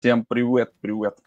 Всем привет, привет.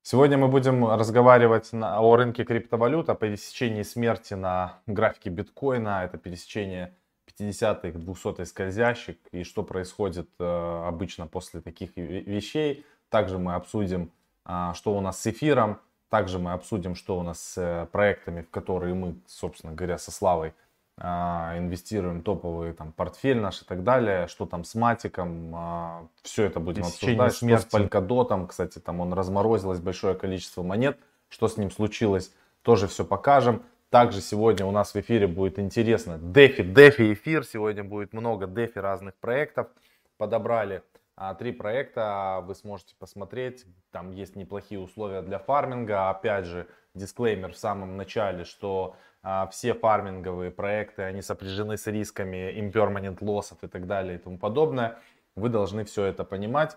Сегодня мы будем разговаривать на, о рынке криптовалют, о пересечении смерти на графике биткоина. Это пересечение 50-х, 200-х скользящих и что происходит э, обычно после таких вещей. Также мы обсудим, э, что у нас с эфиром. Также мы обсудим, что у нас с э, проектами, в которые мы, собственно говоря, со Славой инвестируем топовый там портфель наш и так далее, что там с матиком, а, все это будем обсуждать, что с Polkadot, кстати, там он разморозилось большое количество монет, что с ним случилось, тоже все покажем. Также сегодня у нас в эфире будет интересно. DeFi, DeFi эфир, сегодня будет много DeFi разных проектов, подобрали. А, три проекта, вы сможете посмотреть, там есть неплохие условия для фарминга, опять же, дисклеймер в самом начале, что а, все фарминговые проекты, они сопряжены с рисками impermanent лоссов и так далее и тому подобное. Вы должны все это понимать.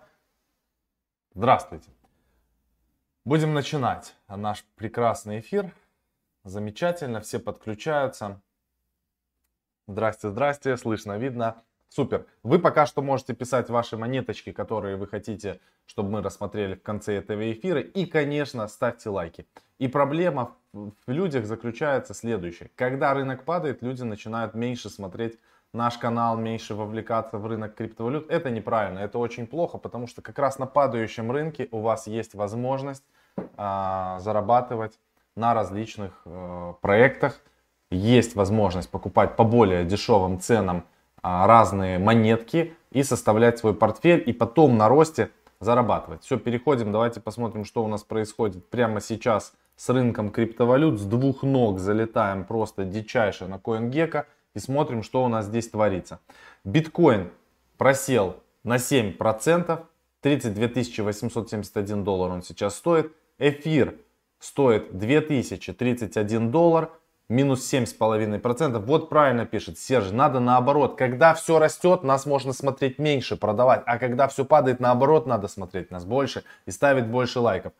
Здравствуйте. Будем начинать наш прекрасный эфир. Замечательно, все подключаются. Здрасте, здрасте, слышно, видно. Супер. Вы пока что можете писать ваши монеточки, которые вы хотите, чтобы мы рассмотрели в конце этого эфира. И, конечно, ставьте лайки. И проблема в людях заключается следующее. Когда рынок падает, люди начинают меньше смотреть наш канал, меньше вовлекаться в рынок криптовалют. Это неправильно, это очень плохо, потому что как раз на падающем рынке у вас есть возможность а, зарабатывать на различных а, проектах. Есть возможность покупать по более дешевым ценам разные монетки и составлять свой портфель и потом на росте зарабатывать. Все, переходим, давайте посмотрим, что у нас происходит прямо сейчас с рынком криптовалют. С двух ног залетаем просто дичайше на CoinGecko и смотрим, что у нас здесь творится. Биткоин просел на 7%, 32 871 доллар он сейчас стоит. Эфир стоит 2031 доллар минус 7,5%. Вот правильно пишет Серж, надо наоборот. Когда все растет, нас можно смотреть меньше, продавать. А когда все падает, наоборот, надо смотреть нас больше и ставить больше лайков.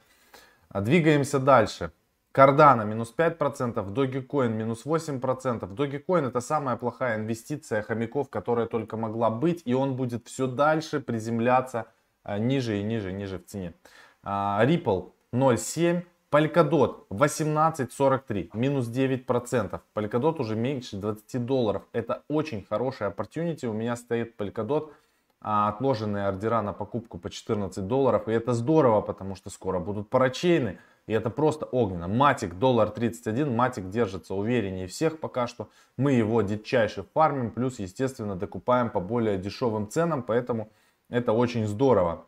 А двигаемся дальше. Cardano минус 5%, Dogecoin минус 8%. Dogecoin это самая плохая инвестиция хомяков, которая только могла быть. И он будет все дальше приземляться а, ниже и ниже, ниже в цене. А, Ripple 0,7%. Polkadot 18.43, минус 9%. Polkadot уже меньше 20 долларов. Это очень хорошая opportunity. У меня стоит Polkadot, а, отложенные ордера на покупку по 14 долларов. И это здорово, потому что скоро будут парачейны. И это просто огненно. Матик доллар 31. Матик держится увереннее всех пока что. Мы его дичайше фармим. Плюс, естественно, докупаем по более дешевым ценам. Поэтому это очень здорово.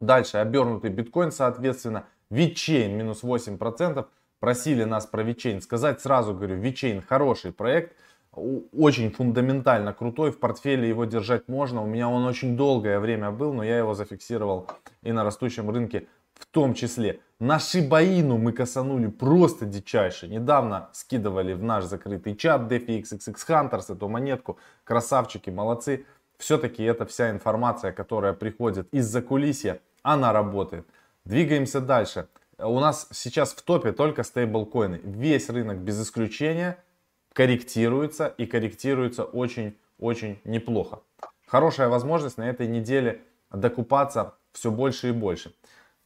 Дальше обернутый биткоин, соответственно, VeChain минус 8%. Просили нас про VeChain сказать. Сразу говорю, VeChain хороший проект. Очень фундаментально крутой. В портфеле его держать можно. У меня он очень долгое время был, но я его зафиксировал и на растущем рынке в том числе. На Шибаину мы косанули просто дичайше. Недавно скидывали в наш закрытый чат DeFi Hunters эту монетку. Красавчики, молодцы. Все-таки это вся информация, которая приходит из-за кулисья, она работает. Двигаемся дальше. У нас сейчас в топе только стейблкоины. Весь рынок без исключения корректируется и корректируется очень-очень неплохо. Хорошая возможность на этой неделе докупаться все больше и больше.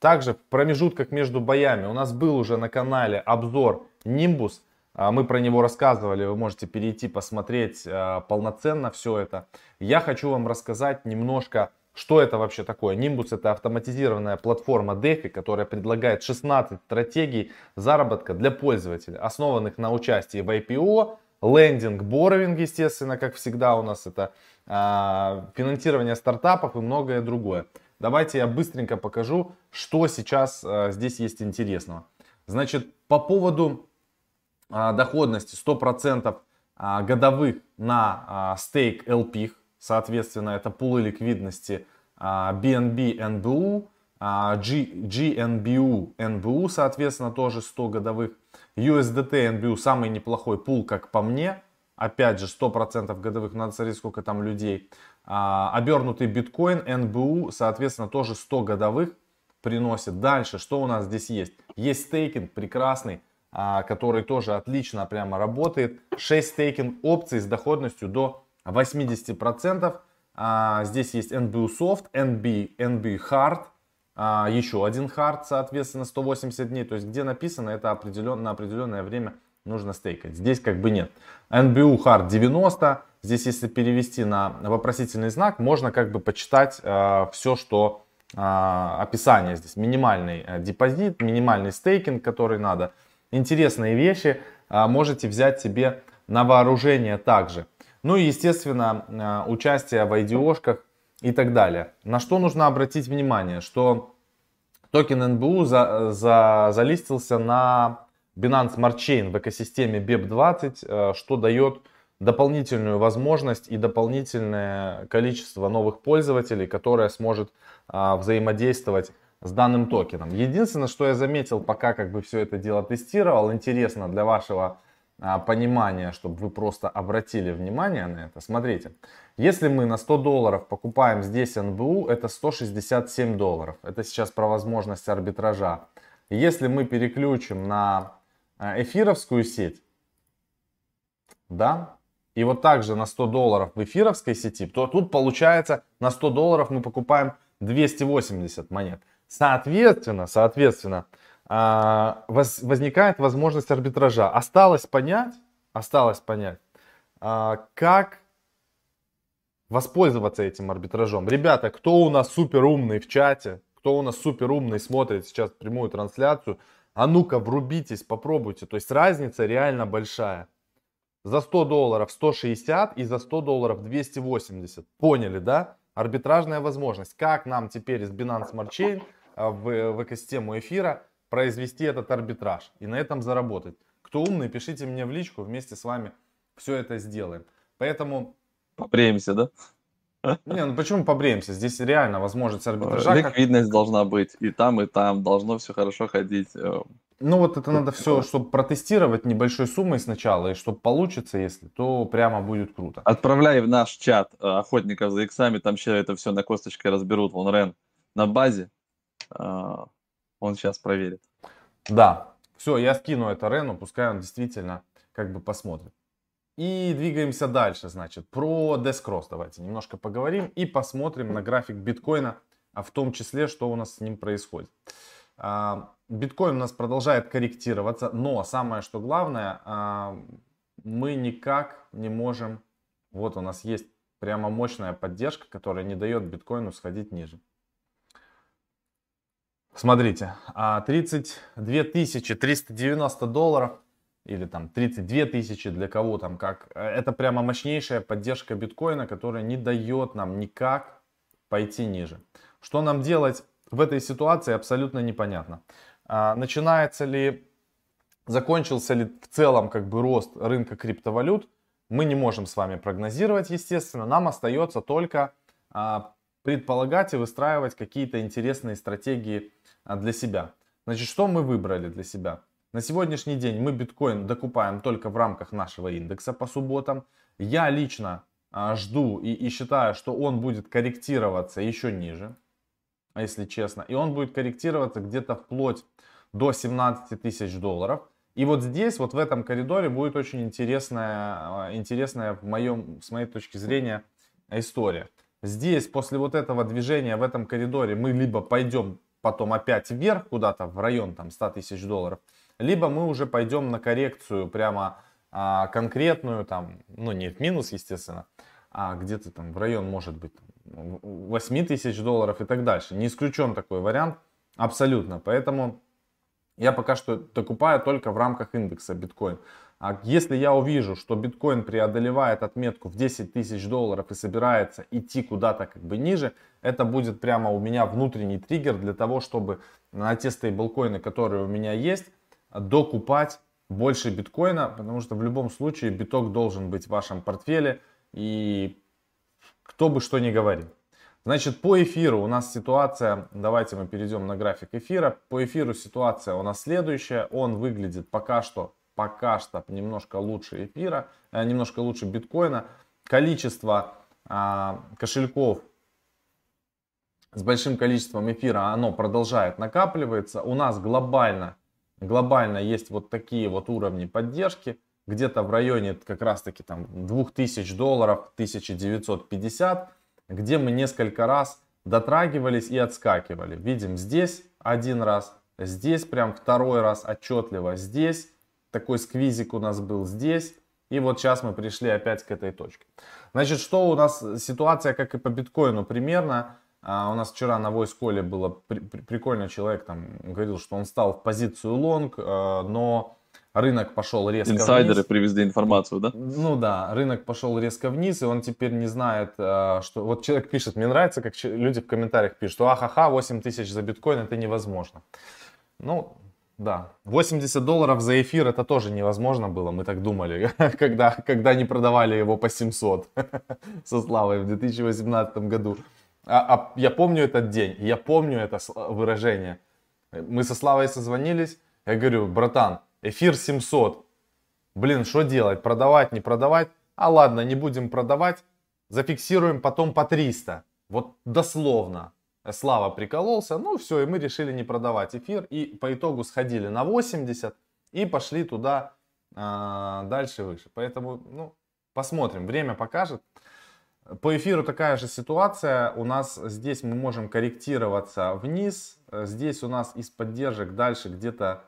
Также в промежутках между боями у нас был уже на канале обзор Nimbus. А, мы про него рассказывали, вы можете перейти посмотреть а, полноценно все это. Я хочу вам рассказать немножко что это вообще такое? Nimbus это автоматизированная платформа DeFi, которая предлагает 16 стратегий заработка для пользователей, основанных на участии в IPO, лендинг, боровинг, естественно, как всегда у нас это а, финансирование стартапов и многое другое. Давайте я быстренько покажу, что сейчас а, здесь есть интересного. Значит, по поводу а, доходности 100% а, годовых на а, стейк LP, Соответственно, это пулы ликвидности BNB NBU, GNBU NBU, соответственно, тоже 100 годовых. USDT NBU самый неплохой пул, как по мне. Опять же, 100% годовых, надо смотреть, сколько там людей. А, обернутый биткоин NBU, соответственно, тоже 100 годовых приносит. Дальше, что у нас здесь есть? Есть стейкинг прекрасный, а, который тоже отлично прямо работает. 6 стейкинг опций с доходностью до 80%. А, здесь есть NBU Soft, NB, NB Hard, а, еще один hard, соответственно, 180 дней. То есть, где написано, это определен, на определенное время нужно стейкать. Здесь как бы нет. NBU hard 90. Здесь, если перевести на вопросительный знак, можно как бы почитать э, все, что э, описание здесь. Минимальный э, депозит, минимальный стейкинг, который надо. Интересные вещи э, можете взять себе на вооружение также. Ну и, естественно, э, участие в IDO-шках и так далее. На что нужно обратить внимание, что токен NBU за, за, залистился на Binance Smart Chain в экосистеме BEP20, э, что дает дополнительную возможность и дополнительное количество новых пользователей, которое сможет а, взаимодействовать с данным токеном. Единственное, что я заметил, пока как бы все это дело тестировал, интересно для вашего а, понимания, чтобы вы просто обратили внимание на это. Смотрите, если мы на 100 долларов покупаем здесь НБУ, это 167 долларов. Это сейчас про возможность арбитража. Если мы переключим на а, эфировскую сеть, да, и вот также на 100 долларов в эфировской сети, то тут получается на 100 долларов мы покупаем 280 монет. Соответственно, соответственно, а, возникает возможность арбитража. Осталось понять, осталось понять, а, как воспользоваться этим арбитражом. Ребята, кто у нас супер умный в чате, кто у нас супер умный смотрит сейчас прямую трансляцию, а ну-ка врубитесь, попробуйте. То есть разница реально большая. За 100 долларов 160 и за 100 долларов 280. Поняли, да? Арбитражная возможность. Как нам теперь из Binance Smart Chain а, в экосистему эфира произвести этот арбитраж и на этом заработать. Кто умный, пишите мне в личку, вместе с вами все это сделаем. Поэтому... Побреемся, да? Не, ну почему побреемся? Здесь реально возможность арбитража. Ликвидность как... должна быть и там, и там. Должно все хорошо ходить. Э, ну вот это надо все, чтобы протестировать небольшой суммой сначала, и чтобы получится, если, то прямо будет круто. Отправляй в наш чат э, охотников за иксами, там сейчас это все на косточке разберут, вон Рен на базе, э, он сейчас проверит. Да, все, я скину это Рену, пускай он действительно как бы посмотрит. И двигаемся дальше, значит, про Descross давайте немножко поговорим и посмотрим на график биткоина, а в том числе, что у нас с ним происходит. А, биткоин у нас продолжает корректироваться, но самое что главное, а, мы никак не можем, вот у нас есть прямо мощная поддержка, которая не дает биткоину сходить ниже. Смотрите, 32 390 долларов или там 32 тысячи для кого там как. Это прямо мощнейшая поддержка биткоина, которая не дает нам никак пойти ниже. Что нам делать в этой ситуации абсолютно непонятно. А, начинается ли, закончился ли в целом как бы рост рынка криптовалют, мы не можем с вами прогнозировать, естественно. Нам остается только а, предполагать и выстраивать какие-то интересные стратегии а, для себя. Значит, что мы выбрали для себя? На сегодняшний день мы биткоин докупаем только в рамках нашего индекса по субботам. Я лично жду и, и считаю, что он будет корректироваться еще ниже если честно. И он будет корректироваться где-то вплоть до 17 тысяч долларов. И вот здесь, вот в этом коридоре будет очень интересная, э, интересная в моем, с моей точки зрения история. Здесь, после вот этого движения в этом коридоре, мы либо пойдем потом опять вверх куда-то в район там 100 тысяч долларов, либо мы уже пойдем на коррекцию прямо а, конкретную, там, ну не в минус, естественно, а где-то там в район может быть 8 тысяч долларов и так дальше. Не исключен такой вариант абсолютно. Поэтому я пока что докупаю только в рамках индекса биткоин. А если я увижу, что биткоин преодолевает отметку в 10 тысяч долларов и собирается идти куда-то как бы ниже, это будет прямо у меня внутренний триггер для того, чтобы на те стейблкоины, которые у меня есть, докупать больше биткоина, потому что в любом случае биток должен быть в вашем портфеле. И кто бы что ни говорил. Значит, по эфиру у нас ситуация, давайте мы перейдем на график эфира. По эфиру ситуация у нас следующая. Он выглядит пока что, пока что немножко лучше эфира, э, немножко лучше биткоина. Количество э, кошельков с большим количеством эфира, оно продолжает накапливаться. У нас глобально, глобально есть вот такие вот уровни поддержки где-то в районе как раз таки там 2000 долларов, 1950, где мы несколько раз дотрагивались и отскакивали. Видим здесь один раз, здесь прям второй раз отчетливо, здесь такой сквизик у нас был здесь. И вот сейчас мы пришли опять к этой точке. Значит, что у нас ситуация, как и по биткоину примерно. А у нас вчера на call было при, при, прикольно, человек там говорил, что он стал в позицию лонг, э, но рынок пошел резко Инсайдеры вниз. привезли информацию, да? Ну да, рынок пошел резко вниз, и он теперь не знает, э, что... Вот человек пишет, мне нравится, как люди в комментариях пишут, что ахаха, 8 тысяч за биткоин, это невозможно. Ну, да, 80 долларов за эфир это тоже невозможно было, мы так думали, когда, когда не продавали его по 700 со Славой в 2018 году. А, а я помню этот день, я помню это выражение. Мы со Славой созвонились, я говорю, братан, эфир 700, блин, что делать, продавать, не продавать? А ладно, не будем продавать, зафиксируем потом по 300, вот дословно. Слава прикололся, ну все, и мы решили не продавать эфир. И по итогу сходили на 80 и пошли туда а, дальше выше. Поэтому, ну, посмотрим, время покажет. По эфиру такая же ситуация. У нас здесь мы можем корректироваться вниз. Здесь у нас из поддержек дальше где-то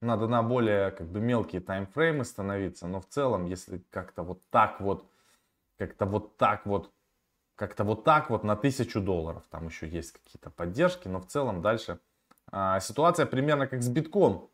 надо на более как бы мелкие таймфреймы становиться. Но в целом, если как-то вот так вот, как-то вот так вот как-то вот так вот на 1000 долларов. Там еще есть какие-то поддержки, но в целом дальше а, ситуация примерно как с битком.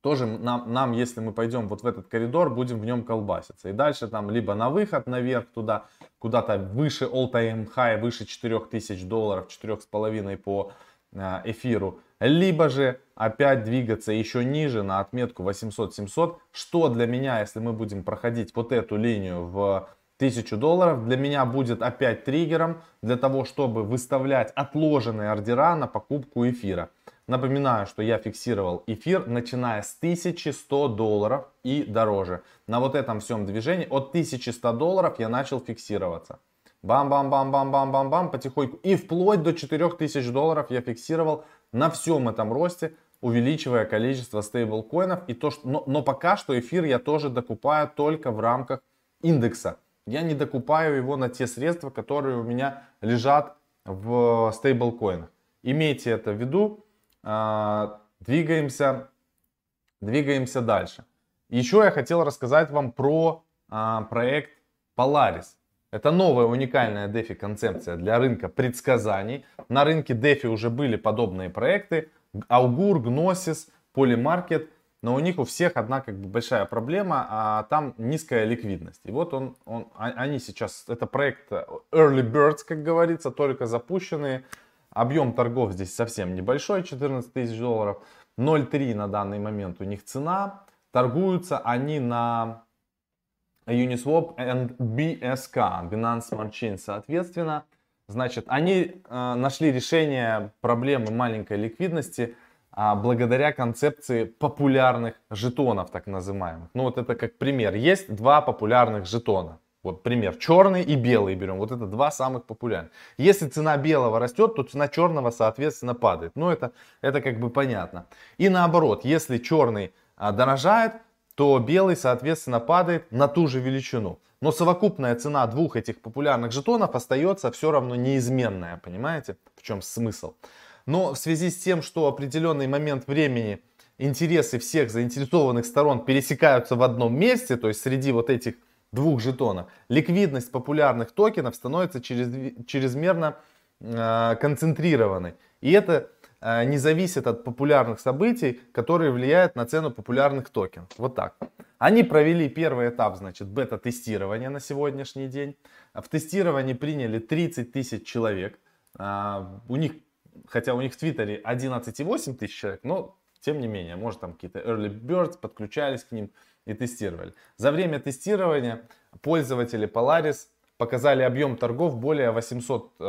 Тоже нам, нам, если мы пойдем вот в этот коридор, будем в нем колбаситься. И дальше там либо на выход наверх туда, куда-то выше all-time high, выше 4000 долларов, 4,5 по а, эфиру. Либо же опять двигаться еще ниже на отметку 800-700, что для меня, если мы будем проходить вот эту линию в 1000 долларов для меня будет опять триггером для того, чтобы выставлять отложенные ордера на покупку эфира. Напоминаю, что я фиксировал эфир, начиная с 1100 долларов и дороже. На вот этом всем движении от 1100 долларов я начал фиксироваться. Бам-бам-бам-бам-бам-бам-бам, потихоньку. И вплоть до 4000 долларов я фиксировал на всем этом росте, увеличивая количество стейблкоинов. И то, что, но, но пока что эфир я тоже докупаю только в рамках индекса я не докупаю его на те средства, которые у меня лежат в стейблкоинах. Имейте это в виду. А, двигаемся, двигаемся дальше. Еще я хотел рассказать вам про а, проект Polaris. Это новая уникальная DeFi концепция для рынка предсказаний. На рынке DeFi уже были подобные проекты. Augur, Gnosis, Polymarket – но у них у всех одна как бы большая проблема, а там низкая ликвидность. И вот он, он, а, они сейчас, это проект Early Birds, как говорится, только запущенные. Объем торгов здесь совсем небольшой, 14 тысяч долларов. 0,3 на данный момент у них цена. Торгуются они на Uniswap and BSK, Binance Smart Chain, соответственно. Значит, они э, нашли решение проблемы маленькой ликвидности – а, благодаря концепции популярных жетонов, так называемых. Ну вот это как пример. Есть два популярных жетона. Вот пример. Черный и белый берем. Вот это два самых популярных. Если цена белого растет, то цена черного, соответственно, падает. Ну это, это как бы понятно. И наоборот, если черный а, дорожает, то белый, соответственно, падает на ту же величину. Но совокупная цена двух этих популярных жетонов остается все равно неизменная. Понимаете, в чем смысл? Но в связи с тем, что определенный момент времени интересы всех заинтересованных сторон пересекаются в одном месте, то есть среди вот этих двух жетонов, ликвидность популярных токенов становится чрезмерно э, концентрированной. И это не зависит от популярных событий, которые влияют на цену популярных токенов. Вот так. Они провели первый этап, значит, бета-тестирования на сегодняшний день. В тестировании приняли 30 тысяч человек. Э, у них хотя у них в Твиттере 11,8 тысяч человек, но тем не менее, может там какие-то early birds подключались к ним и тестировали. За время тестирования пользователи Polaris показали объем торгов более 800 э,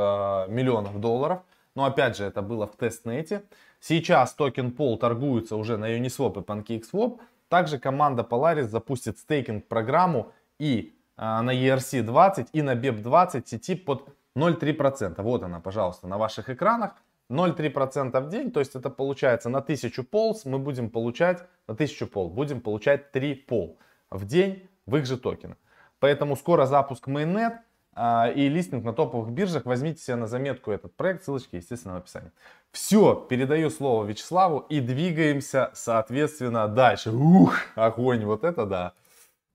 миллионов долларов. Но опять же, это было в тестнете. Сейчас токен Pol торгуется уже на Uniswap и PancakeSwap. Также команда Polaris запустит стейкинг программу и э, на ERC20 и на BEP20 сети под 0,3%. Вот она, пожалуйста, на ваших экранах. 0,3% в день, то есть это получается на 1000 полз мы будем получать, на 1000 пол, будем получать 3 пол в день в их же токенах. Поэтому скоро запуск Mainnet. А, и листинг на топовых биржах. Возьмите себе на заметку этот проект, ссылочки, естественно, в описании. Все, передаю слово Вячеславу и двигаемся, соответственно, дальше. Ух, огонь, вот это да.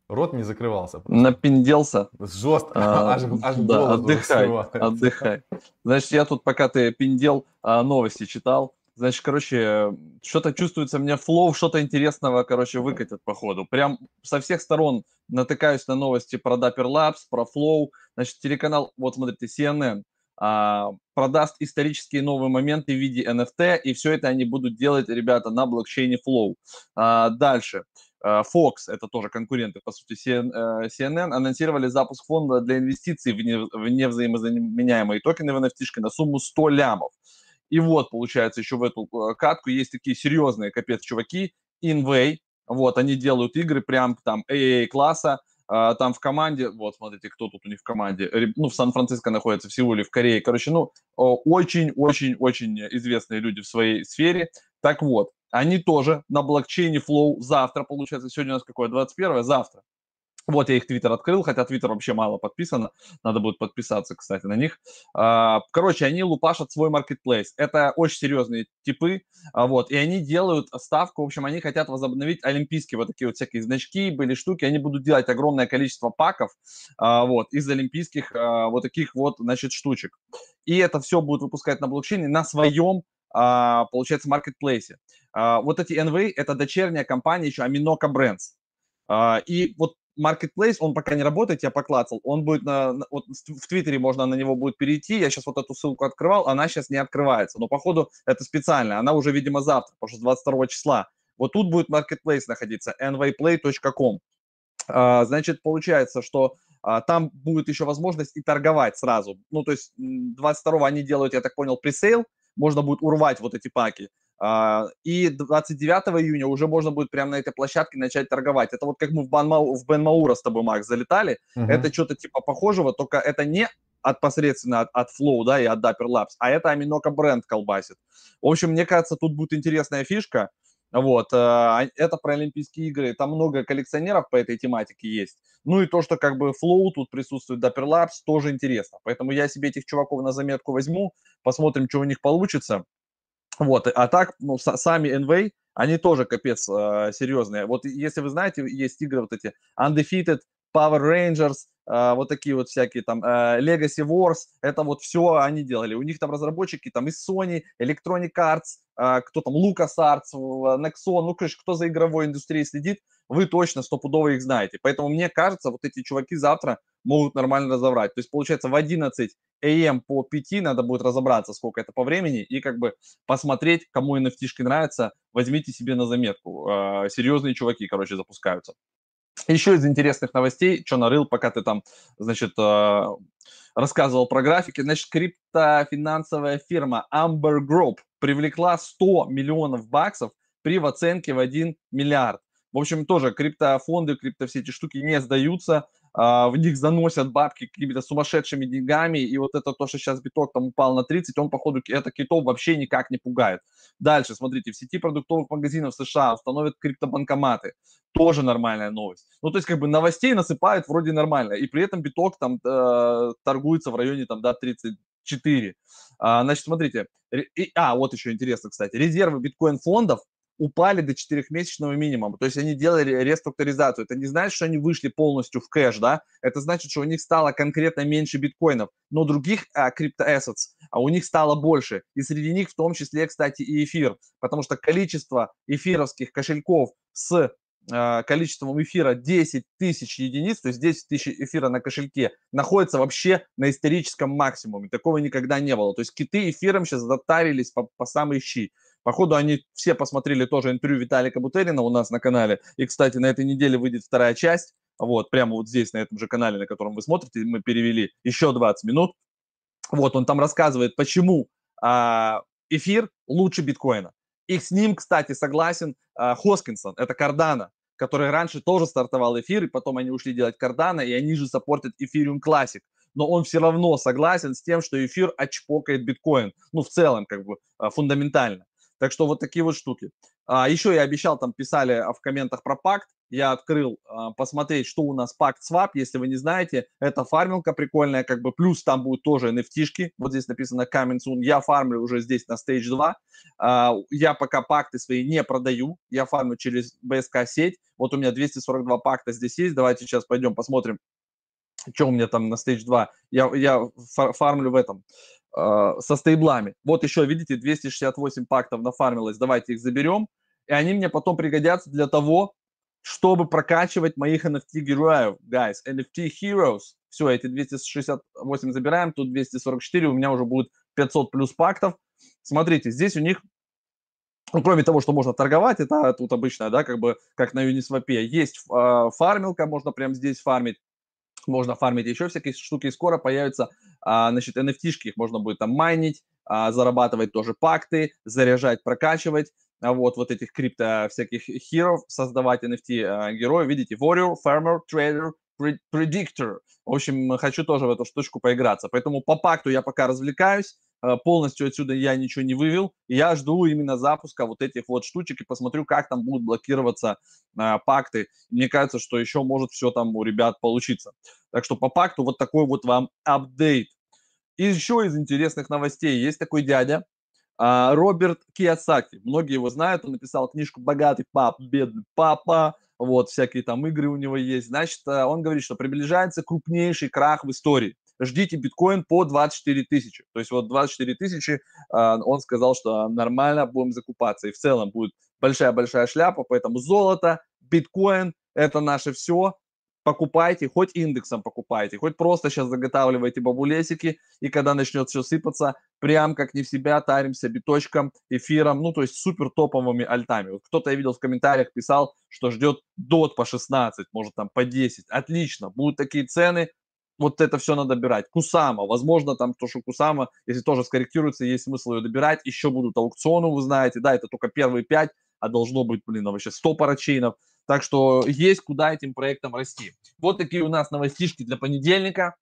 Рот не закрывался. Просто. Напинделся. Жестко. А, аж, аж да, отдыхай, отдыхай. Значит, я тут, пока ты пиндел, а, новости читал. Значит, короче, что-то чувствуется мне флоу, что-то интересного, короче, выкатят по ходу. Прям со всех сторон натыкаюсь на новости про Dapper Labs, про Flow. Значит, телеканал, вот смотрите, CNN, а, продаст исторические новые моменты в виде NFT, и все это они будут делать, ребята, на блокчейне Flow. А, дальше. А, Fox, это тоже конкуренты, по сути, CNN, э, анонсировали запуск фонда для инвестиций в невзаимозаменяемые токены в NFT на сумму 100 лямов. И вот, получается, еще в эту э, катку есть такие серьезные, капец, чуваки, Inway, вот, они делают игры прям там AA-класса, а, там в команде, вот, смотрите, кто тут у них в команде, ну, в Сан-Франциско находится, в Сеуле, в Корее, короче, ну, очень-очень-очень известные люди в своей сфере. Так вот, они тоже на блокчейне Flow завтра, получается, сегодня у нас какое, 21 завтра, вот я их твиттер открыл, хотя твиттер вообще мало подписано, надо будет подписаться, кстати, на них. А, короче, они лупашат свой маркетплейс. Это очень серьезные типы, а, вот, и они делают ставку, в общем, они хотят возобновить олимпийские вот такие вот всякие значки, были штуки, они будут делать огромное количество паков, а, вот, из олимпийских вот таких вот, значит, штучек. И это все будут выпускать на блокчейне на своем получается, маркетплейсе. Вот эти NV – это дочерняя компания еще Aminoca Brands. И вот Marketplace, он пока не работает, я поклацал, он будет на, вот в Твиттере можно на него будет перейти, я сейчас вот эту ссылку открывал, она сейчас не открывается, но походу это специально, она уже, видимо, завтра, потому что 22 числа. Вот тут будет Marketplace находиться, nvplay.com. А, значит, получается, что а, там будет еще возможность и торговать сразу. Ну, то есть 22 они делают, я так понял, пресейл, можно будет урвать вот эти паки. А, и 29 июня уже можно будет прямо на этой площадке начать торговать. Это вот как мы в, Банмау, в Бен Маура с тобой, Макс, залетали. Uh-huh. Это что-то типа похожего, только это не от посредственно от, от Flow, да, и от Dapper Labs, а это Аминока бренд колбасит. В общем, мне кажется, тут будет интересная фишка. Вот, э, это про Олимпийские игры. Там много коллекционеров по этой тематике есть. Ну и то, что как бы Flow тут присутствует, Dapper Labs, тоже интересно. Поэтому я себе этих чуваков на заметку возьму, посмотрим, что у них получится. Вот, а так, ну, сами NV, они тоже капец э, серьезные. Вот если вы знаете, есть игры вот эти Undefeated, Power Rangers, э, вот такие вот всякие там э, Legacy Wars, это вот все они делали. У них там разработчики там из Sony, Electronic Arts, э, кто там, LucasArts, Nexon, ну, конечно, кто за игровой индустрией следит, вы точно стопудово их знаете. Поэтому мне кажется, вот эти чуваки завтра могут нормально разобрать. То есть, получается, в 11 AM по 5 надо будет разобраться, сколько это по времени, и как бы посмотреть, кому nft нравится, возьмите себе на заметку. Э, серьезные чуваки, короче, запускаются. Еще из интересных новостей, что нарыл, пока ты там, значит, э, рассказывал про графики, значит, криптофинансовая фирма Amber Group привлекла 100 миллионов баксов при оценке в 1 миллиард. В общем, тоже криптофонды, крипто все эти штуки не сдаются, а, в них заносят бабки какими-то сумасшедшими деньгами, и вот это то, что сейчас биток там упал на 30, он, походу, это китов вообще никак не пугает. Дальше, смотрите, в сети продуктовых магазинов США установят криптобанкоматы. Тоже нормальная новость. Ну, то есть, как бы новостей насыпают вроде нормально, и при этом биток там э, торгуется в районе там, да, 34. А, значит, смотрите, и, а, вот еще интересно, кстати, резервы биткоин-фондов упали до 4-месячного минимума. То есть они делали реструктуризацию. Это не значит, что они вышли полностью в кэш, да? Это значит, что у них стало конкретно меньше биткоинов, но других а, криптоассетс а у них стало больше. И среди них в том числе, кстати, и эфир. Потому что количество эфировских кошельков с а, количеством эфира 10 тысяч единиц, то есть 10 тысяч эфира на кошельке, находится вообще на историческом максимуме. Такого никогда не было. То есть киты эфиром сейчас затарились по, по самые щи. Походу, они все посмотрели тоже интервью Виталика Бутерина у нас на канале. И, кстати, на этой неделе выйдет вторая часть. Вот, прямо вот здесь, на этом же канале, на котором вы смотрите, мы перевели еще 20 минут. Вот, он там рассказывает, почему а, эфир лучше биткоина. И с ним, кстати, согласен а, Хоскинсон, это Кардана, который раньше тоже стартовал эфир, и потом они ушли делать Кардана, и они же саппортят Ethereum Classic. Но он все равно согласен с тем, что эфир отчпокает биткоин. Ну, в целом, как бы, а, фундаментально. Так что вот такие вот штуки. А, еще я обещал, там писали в комментах про пакт, я открыл а, посмотреть, что у нас пакт свап, если вы не знаете, это фармилка прикольная, как бы, плюс там будут тоже nft вот здесь написано coming soon, я фармлю уже здесь на Stage 2, а, я пока пакты свои не продаю, я фармлю через BSK сеть, вот у меня 242 пакта здесь есть, давайте сейчас пойдем посмотрим, что у меня там на Stage 2, я, я фармлю в этом, а, со стейблами. Вот еще, видите, 268 пактов нафармилось, давайте их заберем, и они мне потом пригодятся для того, чтобы прокачивать моих NFT-героев, guys. NFT Heroes. Все, эти 268 забираем, тут 244, у меня уже будет 500 плюс пактов. Смотрите, здесь у них, ну, кроме того, что можно торговать, это тут обычно, да, как бы, как на Uniswap, есть э, фармилка, можно прямо здесь фармить, можно фармить еще всякие штуки, скоро появятся, а, значит, NFT-шки, их можно будет там майнить, а, зарабатывать тоже пакты, заряжать, прокачивать. А вот, вот этих крипто всяких хиров, создавать NFT а, героев. Видите, warrior, farmer, trader, predictor. В общем, хочу тоже в эту штучку поиграться. Поэтому по пакту я пока развлекаюсь, полностью отсюда я ничего не вывел. Я жду именно запуска вот этих вот штучек и посмотрю, как там будут блокироваться а, пакты. Мне кажется, что еще может все там у ребят получиться. Так что по пакту вот такой вот вам апдейт. И еще из интересных новостей есть такой дядя, а, Роберт Киосаки, многие его знают, он написал книжку «Богатый пап, бедный папа», вот, всякие там игры у него есть. Значит, э, он говорит, что приближается крупнейший крах в истории. Ждите биткоин по 24 тысячи. То есть вот 24 тысячи, а, он сказал, что нормально будем закупаться. И в целом будет большая-большая шляпа, поэтому золото, биткоин – это наше все покупайте, хоть индексом покупайте, хоть просто сейчас заготавливайте бабулесики, и когда начнет все сыпаться, прям как не в себя таримся биточком, эфиром, ну, то есть супер топовыми альтами. Вот кто-то, я видел в комментариях, писал, что ждет дот по 16, может там по 10. Отлично, будут такие цены, вот это все надо добирать. Кусама, возможно, там то, что Кусама, если тоже скорректируется, есть смысл ее добирать. Еще будут аукционы, вы знаете, да, это только первые пять, а должно быть, блин, вообще 100 парачейнов. Так что есть куда этим проектам расти. Вот такие у нас новостишки для понедельника.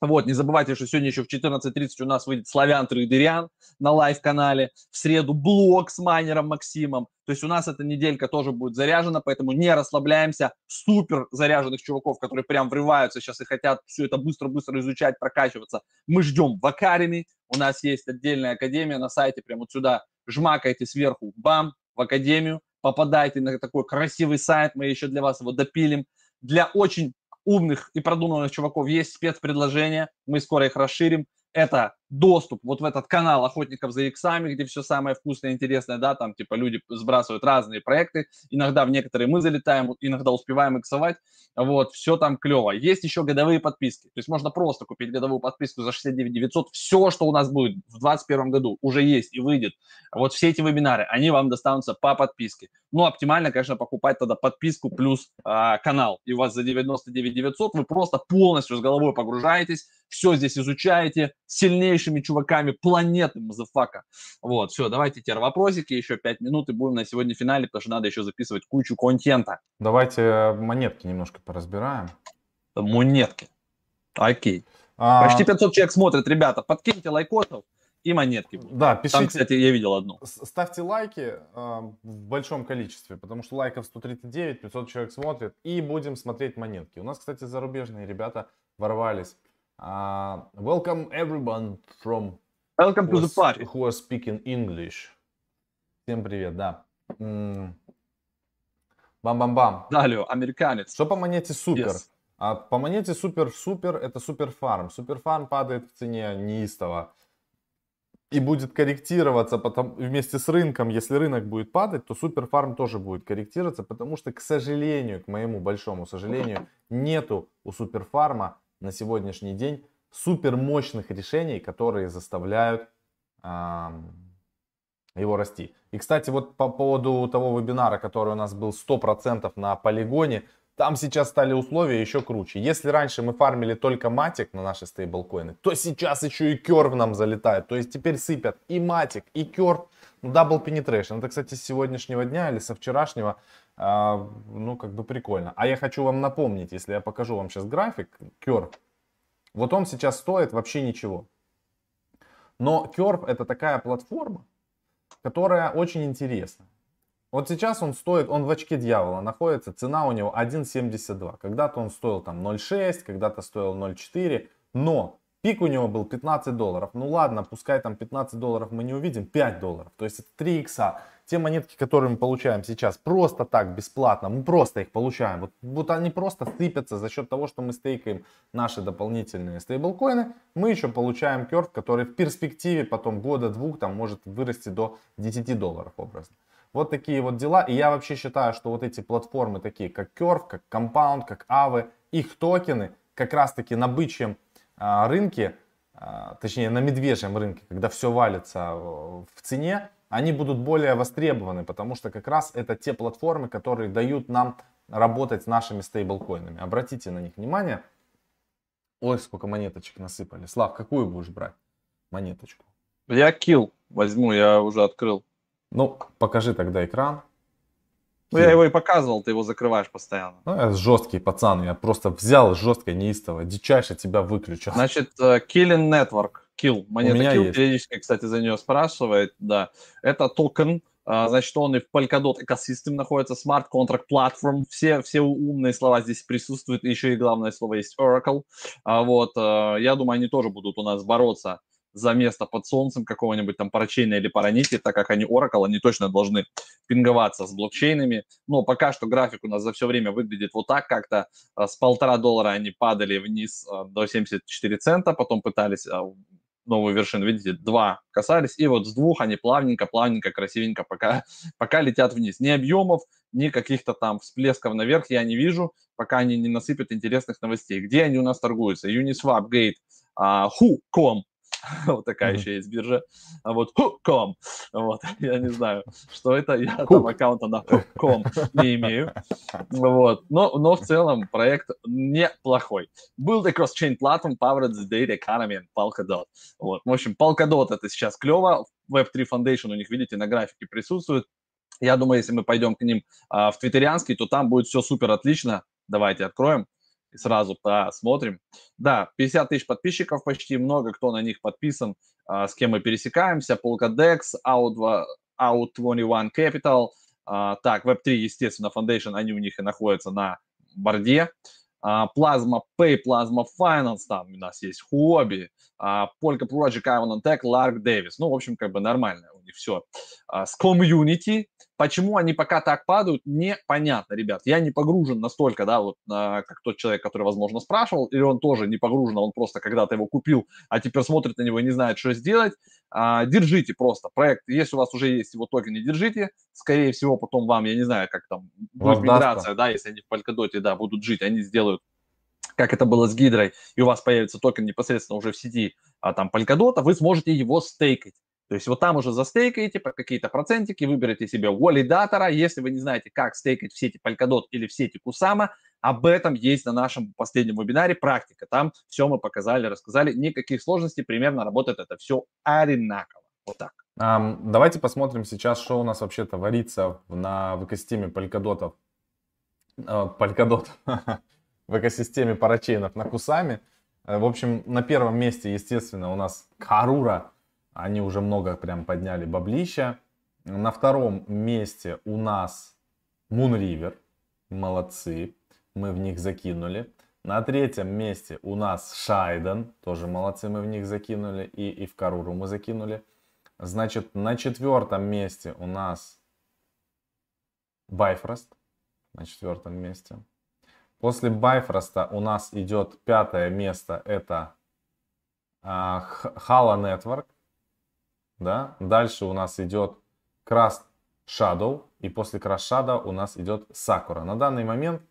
Вот, не забывайте, что сегодня еще в 14.30 у нас выйдет Славян Трейдериан на live-канале. В среду блог с майнером Максимом. То есть у нас эта неделька тоже будет заряжена, поэтому не расслабляемся. Супер заряженных чуваков, которые прям врываются сейчас и хотят все это быстро-быстро изучать, прокачиваться. Мы ждем в Академии. У нас есть отдельная академия на сайте, прямо вот сюда жмакайте сверху, бам, в академию попадайте на такой красивый сайт, мы еще для вас его допилим. Для очень умных и продуманных чуваков. Есть спецпредложения, мы скоро их расширим. Это доступ вот в этот канал охотников за иксами, где все самое вкусное и интересное, да, там типа люди сбрасывают разные проекты, иногда в некоторые мы залетаем, иногда успеваем иксовать, вот, все там клево. Есть еще годовые подписки, то есть можно просто купить годовую подписку за 69 900, все, что у нас будет в 2021 году, уже есть и выйдет. Вот все эти вебинары, они вам достанутся по подписке. Ну, оптимально, конечно, покупать тогда подписку плюс а, канал, и у вас за 99 900 вы просто полностью с головой погружаетесь, все здесь изучаете, сильнейшими чуваками планеты, motherfucker. Вот, все, давайте теперь вопросики, еще пять минут и будем на сегодня финале, потому что надо еще записывать кучу контента. Давайте э, монетки немножко поразбираем. Монетки. Окей. А... Почти 500 человек смотрят, ребята, подкиньте лайкотов и монетки. Будут. Да, пишите. Там, кстати, я видел одну. Ставьте лайки э, в большом количестве, потому что лайков 139, 500 человек смотрят, и будем смотреть монетки. У нас, кстати, зарубежные ребята ворвались. Uh, welcome everyone from welcome to the party who are speaking English. Всем привет, да. Бам-бам-бам. Да, алло, американец. Что по монете супер? Yes. А по монете супер-супер это суперфарм. Суперфарм падает в цене неистово. И будет корректироваться потом, вместе с рынком. Если рынок будет падать, то суперфарм тоже будет корректироваться, потому что, к сожалению, к моему большому сожалению, нету у суперфарма на сегодняшний день супер мощных решений, которые заставляют э, его расти. И, кстати, вот по поводу того вебинара, который у нас был 100% на полигоне, там сейчас стали условия еще круче. Если раньше мы фармили только матик на наши стейблкоины, то сейчас еще и керв нам залетает. То есть теперь сыпят и матик, и керв. Ну, double penetration. Это, кстати, с сегодняшнего дня или со вчерашнего а, ну, как бы прикольно. А я хочу вам напомнить, если я покажу вам сейчас график, Curve, вот он сейчас стоит вообще ничего. Но Curve это такая платформа, которая очень интересна. Вот сейчас он стоит, он в очке дьявола находится, цена у него 1.72. Когда-то он стоил там 0.6, когда-то стоил 0.4, но пик у него был 15 долларов. Ну ладно, пускай там 15 долларов мы не увидим, 5 долларов. То есть это 3 икса. Те монетки, которые мы получаем сейчас просто так, бесплатно, мы просто их получаем. Вот, вот они просто сыпятся за счет того, что мы стейкаем наши дополнительные стейблкоины. Мы еще получаем керф, который в перспективе потом года-двух там может вырасти до 10 долларов образно. Вот такие вот дела. И я вообще считаю, что вот эти платформы, такие как Curve, как Compound, как Aave, их токены как раз таки на бычьем рынке, а, точнее на медвежьем рынке, когда все валится в цене, они будут более востребованы, потому что как раз это те платформы, которые дают нам работать с нашими стейблкоинами. Обратите на них внимание. Ой, сколько монеточек насыпали. Слав, какую будешь брать монеточку? Я килл возьму, я уже открыл. Ну, покажи тогда экран. Ну, я его и показывал, ты его закрываешь постоянно. Ну, я жесткий пацан, я просто взял жестко, неистово, дичайше тебя выключил. Значит, э, Killing Network, Kill, монета Kill, есть. периодически, кстати, за нее спрашивает, да. Это токен, а, значит, он и в Polkadot Ecosystem находится, Smart Contract Platform, все, все умные слова здесь присутствуют, еще и главное слово есть Oracle. А вот, э, я думаю, они тоже будут у нас бороться за место под солнцем какого-нибудь там парачейна или паранити, так как они Oracle, они точно должны пинговаться с блокчейнами. Но пока что график у нас за все время выглядит вот так как-то. А, с полтора доллара они падали вниз а, до 74 цента, потом пытались а, новую вершину, видите, два касались, и вот с двух они плавненько, плавненько, красивенько пока, пока летят вниз. Ни объемов, ни каких-то там всплесков наверх я не вижу, пока они не насыпят интересных новостей. Где они у нас торгуются? Uniswap, Gate, uh, Who.com, вот такая еще есть биржа. А вот Hook.com, вот, я не знаю, что это, я там аккаунта на Hook.com не имею. Вот, но, но в целом проект неплохой. Build a cross-chain platform powered the data economy and Polkadot. Вот, в общем, Polkadot это сейчас клево, Web3 Foundation у них, видите, на графике присутствует. Я думаю, если мы пойдем к ним а, в твиттерианский, то там будет все супер отлично. Давайте откроем сразу посмотрим. Да, 50 тысяч подписчиков почти, много кто на них подписан, а, с кем мы пересекаемся. Polkadex, Out, Out21 Capital, а, так, Web3, естественно, Foundation, они у них и находятся на борде. А, Plasma Pay, Plasma Finance, там у нас есть Huobi, Polka Project, Ivan Tech, Lark Davis. Ну, в общем, как бы нормально у них все. С Community, Почему они пока так падают, непонятно, ребят. Я не погружен настолько, да, вот как тот человек, который, возможно, спрашивал, или он тоже не погружен, а он просто когда-то его купил, а теперь смотрит на него и не знает, что сделать. А, держите просто проект. Если у вас уже есть его токены, держите. Скорее всего, потом вам, я не знаю, как там будет миграция, да, если они в Polkadot, да, будут жить, они сделают как это было с Гидрой, и у вас появится токен непосредственно уже в сети а, там Polkadot, вы сможете его стейкать. То есть вот там уже застейкаете по какие-то процентики, выберете себе валидатора. Если вы не знаете, как стейкать в сети Polkadot или в сети Kusama, об этом есть на нашем последнем вебинаре практика. Там все мы показали, рассказали. Никаких сложностей, примерно работает это все одинаково. Вот так. Um, давайте посмотрим сейчас, что у нас вообще-то варится на, в экосистеме Polkadot. Uh, Polkadot. в экосистеме парачейнов на Кусами. Uh, в общем, на первом месте, естественно, у нас Карура они уже много прям подняли баблища. На втором месте у нас Moon River. Молодцы. Мы в них закинули. На третьем месте у нас Шайден. Тоже молодцы, мы в них закинули. И, и в Каруру мы закинули. Значит, на четвертом месте у нас Байфрост. На четвертом месте. После Байфроста у нас идет пятое место. Это Хала uh, Network да, дальше у нас идет Crust Shadow, и после Crust Shadow у нас идет Sakura. На данный момент,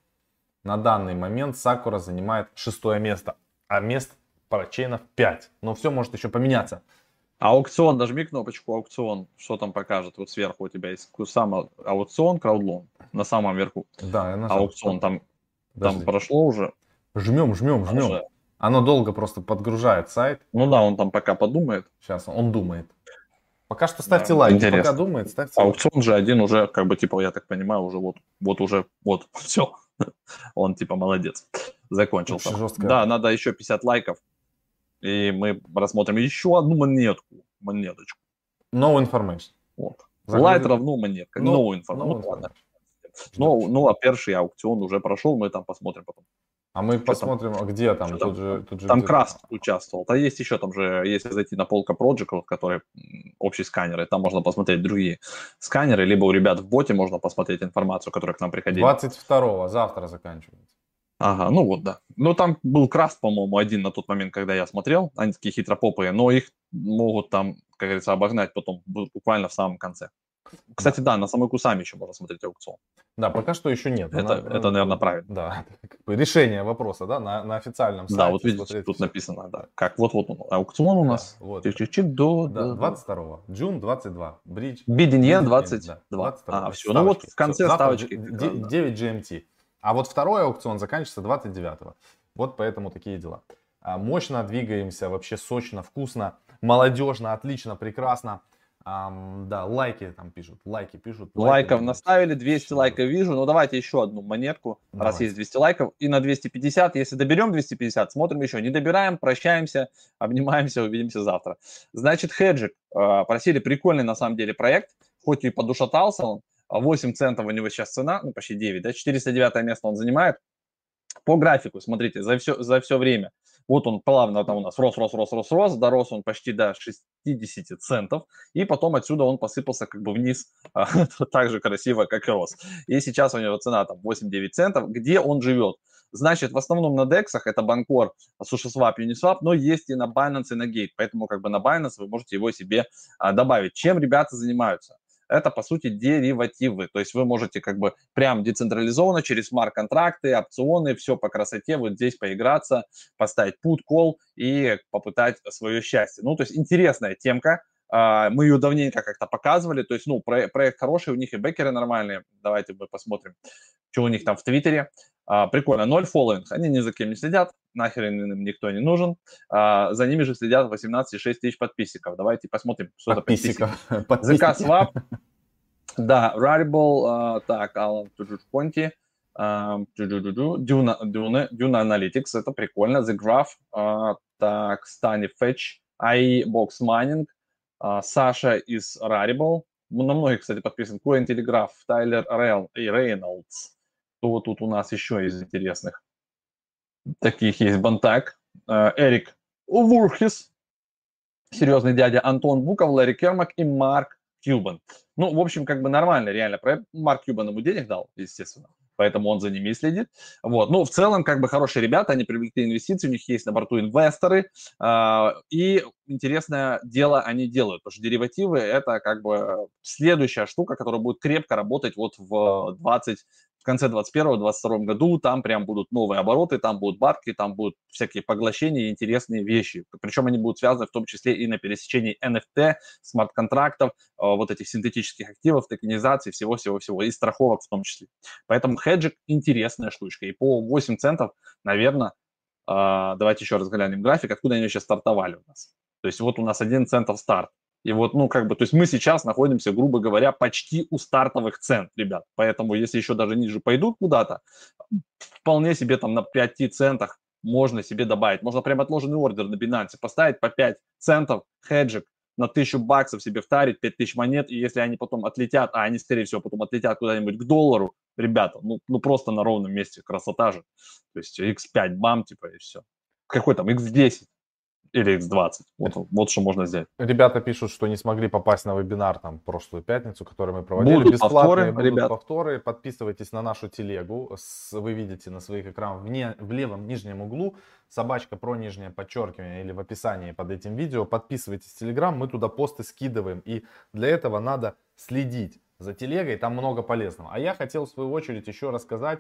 на данный момент Sakura занимает шестое место, а мест парачейнов 5. Но все может еще поменяться. Аукцион, нажми кнопочку аукцион, что там покажет. Вот сверху у тебя есть сам аукцион, краудлон, на самом верху. Да, я нажал. Аукцион там, там прошло уже. Жмем, жмем, жмем. Уже. Оно долго просто подгружает сайт. Ну да, он там пока подумает. Сейчас он думает. Пока что ставьте да, лайк. Интересно. Пока думает, ставьте лайк. Аукцион же один уже, как бы, типа, я так понимаю, уже вот, вот уже, вот, все. Он, типа, молодец. Закончился. Жестко. Да, надо еще 50 лайков. И мы рассмотрим еще одну монетку. Монеточку. No information. Вот. Лайт равно монетка, no, no информация. Ну, ну, а первый аукцион уже прошел, мы там посмотрим потом. А мы что посмотрим, там? где там? Тут там, же, тут же там Краст участвовал. Да есть еще там же, если зайти на полка Project, который общий сканер, и там можно посмотреть другие сканеры, либо у ребят в боте можно посмотреть информацию, которая к нам приходила. 22-го, завтра заканчивается. Ага, ну вот, да. Ну, там был Краст, по-моему, один на тот момент, когда я смотрел. Они такие хитропопые, но их могут там, как говорится, обогнать потом буквально в самом конце. Кстати, да, на самой Кусами еще можно смотреть аукцион. Да, пока что еще нет. Это, на, это наверное, правильно. Да, решение вопроса, да, на, на официальном сайте. Да, вот видите, смотреть. тут написано, да, как вот, вот он, аукцион у нас. Да, вот. Чик-чик-чик до... Да, 22-го, Джун 22, Бридж. Бидинье 22. Да, 22. А, все, ну вот в конце все, ставочки. 9 GMT. А вот второй аукцион заканчивается 29-го. Вот поэтому такие дела. А, мощно двигаемся, вообще сочно, вкусно, молодежно, отлично, прекрасно. Um, да, лайки там пишут, лайки пишут. Лайков наставили, 200 лайков вижу. Ну давайте еще одну монетку, Давай. раз есть 200 лайков. И на 250, если доберем 250, смотрим еще. Не добираем, прощаемся, обнимаемся, увидимся завтра. Значит, Хеджик, э, просили прикольный на самом деле проект, хоть и подушатался он, 8 центов у него сейчас цена, ну почти 9, да, 409 место он занимает. По графику, смотрите, за все, за все время вот он плавно там у нас рос, рос, рос, рос, рос, дорос он почти до 60 центов, и потом отсюда он посыпался как бы вниз а, так же красиво, как и рос. И сейчас у него цена там 8-9 центов. Где он живет? Значит, в основном на DEX это Банкор, SushiSwap, Uniswap, но есть и на Binance, и на Gate. Поэтому как бы на Binance вы можете его себе а, добавить. Чем ребята занимаются? Это, по сути, деривативы. То есть вы можете как бы прям децентрализованно через смарт-контракты, опционы, все по красоте, вот здесь поиграться, поставить put, call и попытать свое счастье. Ну, то есть интересная темка, а, мы ее давненько как-то показывали, то есть, ну, проект хороший, у них и бекеры нормальные. Давайте мы посмотрим, что у них там в Твиттере. А, прикольно, ноль фолловинг, они ни за кем не следят, нахер им никто не нужен. А, за ними же следят 18,6 тысяч подписчиков. Давайте посмотрим, что это подписчиков. ЗК Swap, да, Rarible, а, так, Alan Понти, Duna, Duna, Duna Analytics, это прикольно, The Graph, а, так, Stani Fetch, AI Box Mining, а, Саша из Rarible, на многих, кстати, подписан, Coin Telegraph, Тайлер Рейнольдс, кто тут у нас еще из интересных? Таких есть Бантак, э, Эрик Вурхис, серьезный дядя Антон Буков, Ларри Кермак и Марк Кьюбан. Ну, в общем, как бы нормально, реально. Марк Кьюбан ему денег дал, естественно. Поэтому он за ними следит. Вот. Ну, в целом, как бы хорошие ребята, они привлекли инвестиции, у них есть на борту инвесторы. Э, и интересное дело они делают, потому что деривативы – это как бы следующая штука, которая будет крепко работать вот в 20 в конце 2021-2022 году там прям будут новые обороты, там будут бабки, там будут всякие поглощения и интересные вещи. Причем они будут связаны в том числе и на пересечении NFT, смарт-контрактов, а, вот этих синтетических активов, токенизации, всего-всего-всего, и страховок в том числе. Поэтому хеджик интересная штучка. И по 8 центов, наверное, а, давайте еще раз глянем график, откуда они сейчас стартовали у нас. То есть вот у нас 1 центов старт. И вот, ну, как бы, то есть мы сейчас находимся, грубо говоря, почти у стартовых цен, ребят. Поэтому, если еще даже ниже пойдут куда-то, вполне себе там на 5 центах можно себе добавить. Можно прям отложенный ордер на Binance поставить по 5 центов, хеджик, на 1000 баксов себе втарить, 5000 монет, и если они потом отлетят, а они, скорее всего, потом отлетят куда-нибудь к доллару, ребята, ну, ну просто на ровном месте красота же. То есть x5 бам, типа, и все. Какой там x10, или X20. Вот, вот что можно сделать. Ребята пишут, что не смогли попасть на вебинар там прошлую пятницу, который мы проводили. Будут Бесплатные повторы, будут ребят. повторы. Подписывайтесь на нашу телегу. Вы видите на своих экранах в, в левом нижнем углу собачка про нижнее подчеркивание или в описании под этим видео. Подписывайтесь в Телеграм, мы туда посты скидываем. И для этого надо следить за телегой, там много полезного. А я хотел в свою очередь еще рассказать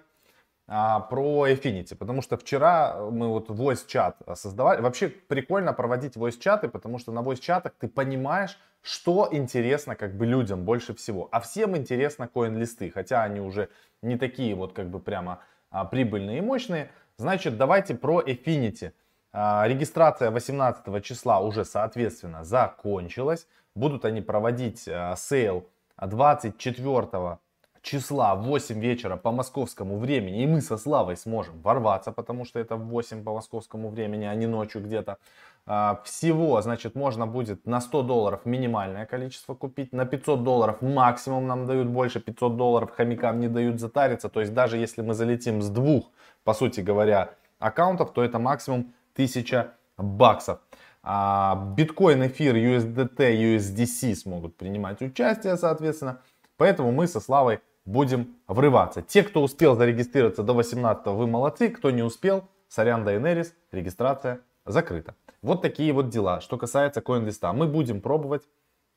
а, про Affinity, потому что вчера мы вот voice чат создавали. Вообще прикольно проводить voice чаты, потому что на voice чатах ты понимаешь, что интересно как бы людям больше всего. А всем интересно коин-листы, хотя они уже не такие вот как бы прямо а, прибыльные и мощные. Значит, давайте про Affinity. А, регистрация 18 числа уже соответственно закончилась. Будут они проводить а, сейл 24 числа в 8 вечера по московскому времени, и мы со Славой сможем ворваться, потому что это в 8 по московскому времени, а не ночью где-то. А, всего, значит, можно будет на 100 долларов минимальное количество купить, на 500 долларов максимум нам дают больше, 500 долларов хомякам не дают затариться, то есть даже если мы залетим с двух, по сути говоря, аккаунтов, то это максимум 1000 баксов. А, биткоин, эфир, USDT, USDC смогут принимать участие, соответственно. Поэтому мы со Славой будем врываться. Те, кто успел зарегистрироваться до 18 вы молодцы. Кто не успел, сорян Дайнерис, регистрация закрыта. Вот такие вот дела, что касается CoinList. Мы будем пробовать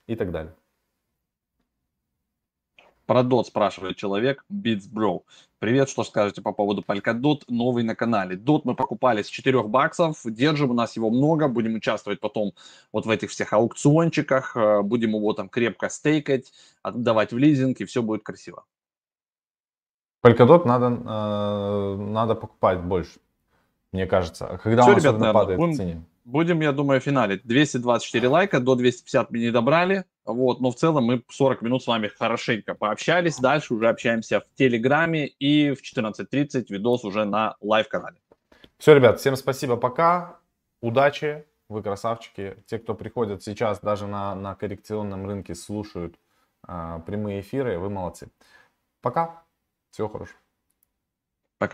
и так далее. Про DOT спрашивает человек, Beats Bro. Привет, что скажете по поводу Polkadot, новый на канале. DOT мы покупали с 4 баксов, держим, у нас его много, будем участвовать потом вот в этих всех аукциончиках, э, будем его там крепко стейкать, отдавать в лизинг, и все будет красиво. Polkadot надо, э, надо покупать больше, мне кажется. Когда все, он ребят, падает будем, в цене. Будем, я думаю, финалить. 224 лайка, до 250 мы не добрали. Вот, но в целом мы 40 минут с вами хорошенько пообщались. Дальше уже общаемся в Телеграме и в 14.30 видос уже на live-канале. Все, ребят, всем спасибо, пока. Удачи, вы красавчики. Те, кто приходят сейчас даже на, на коррекционном рынке, слушают э, прямые эфиры, вы молодцы. Пока, всего хорошего.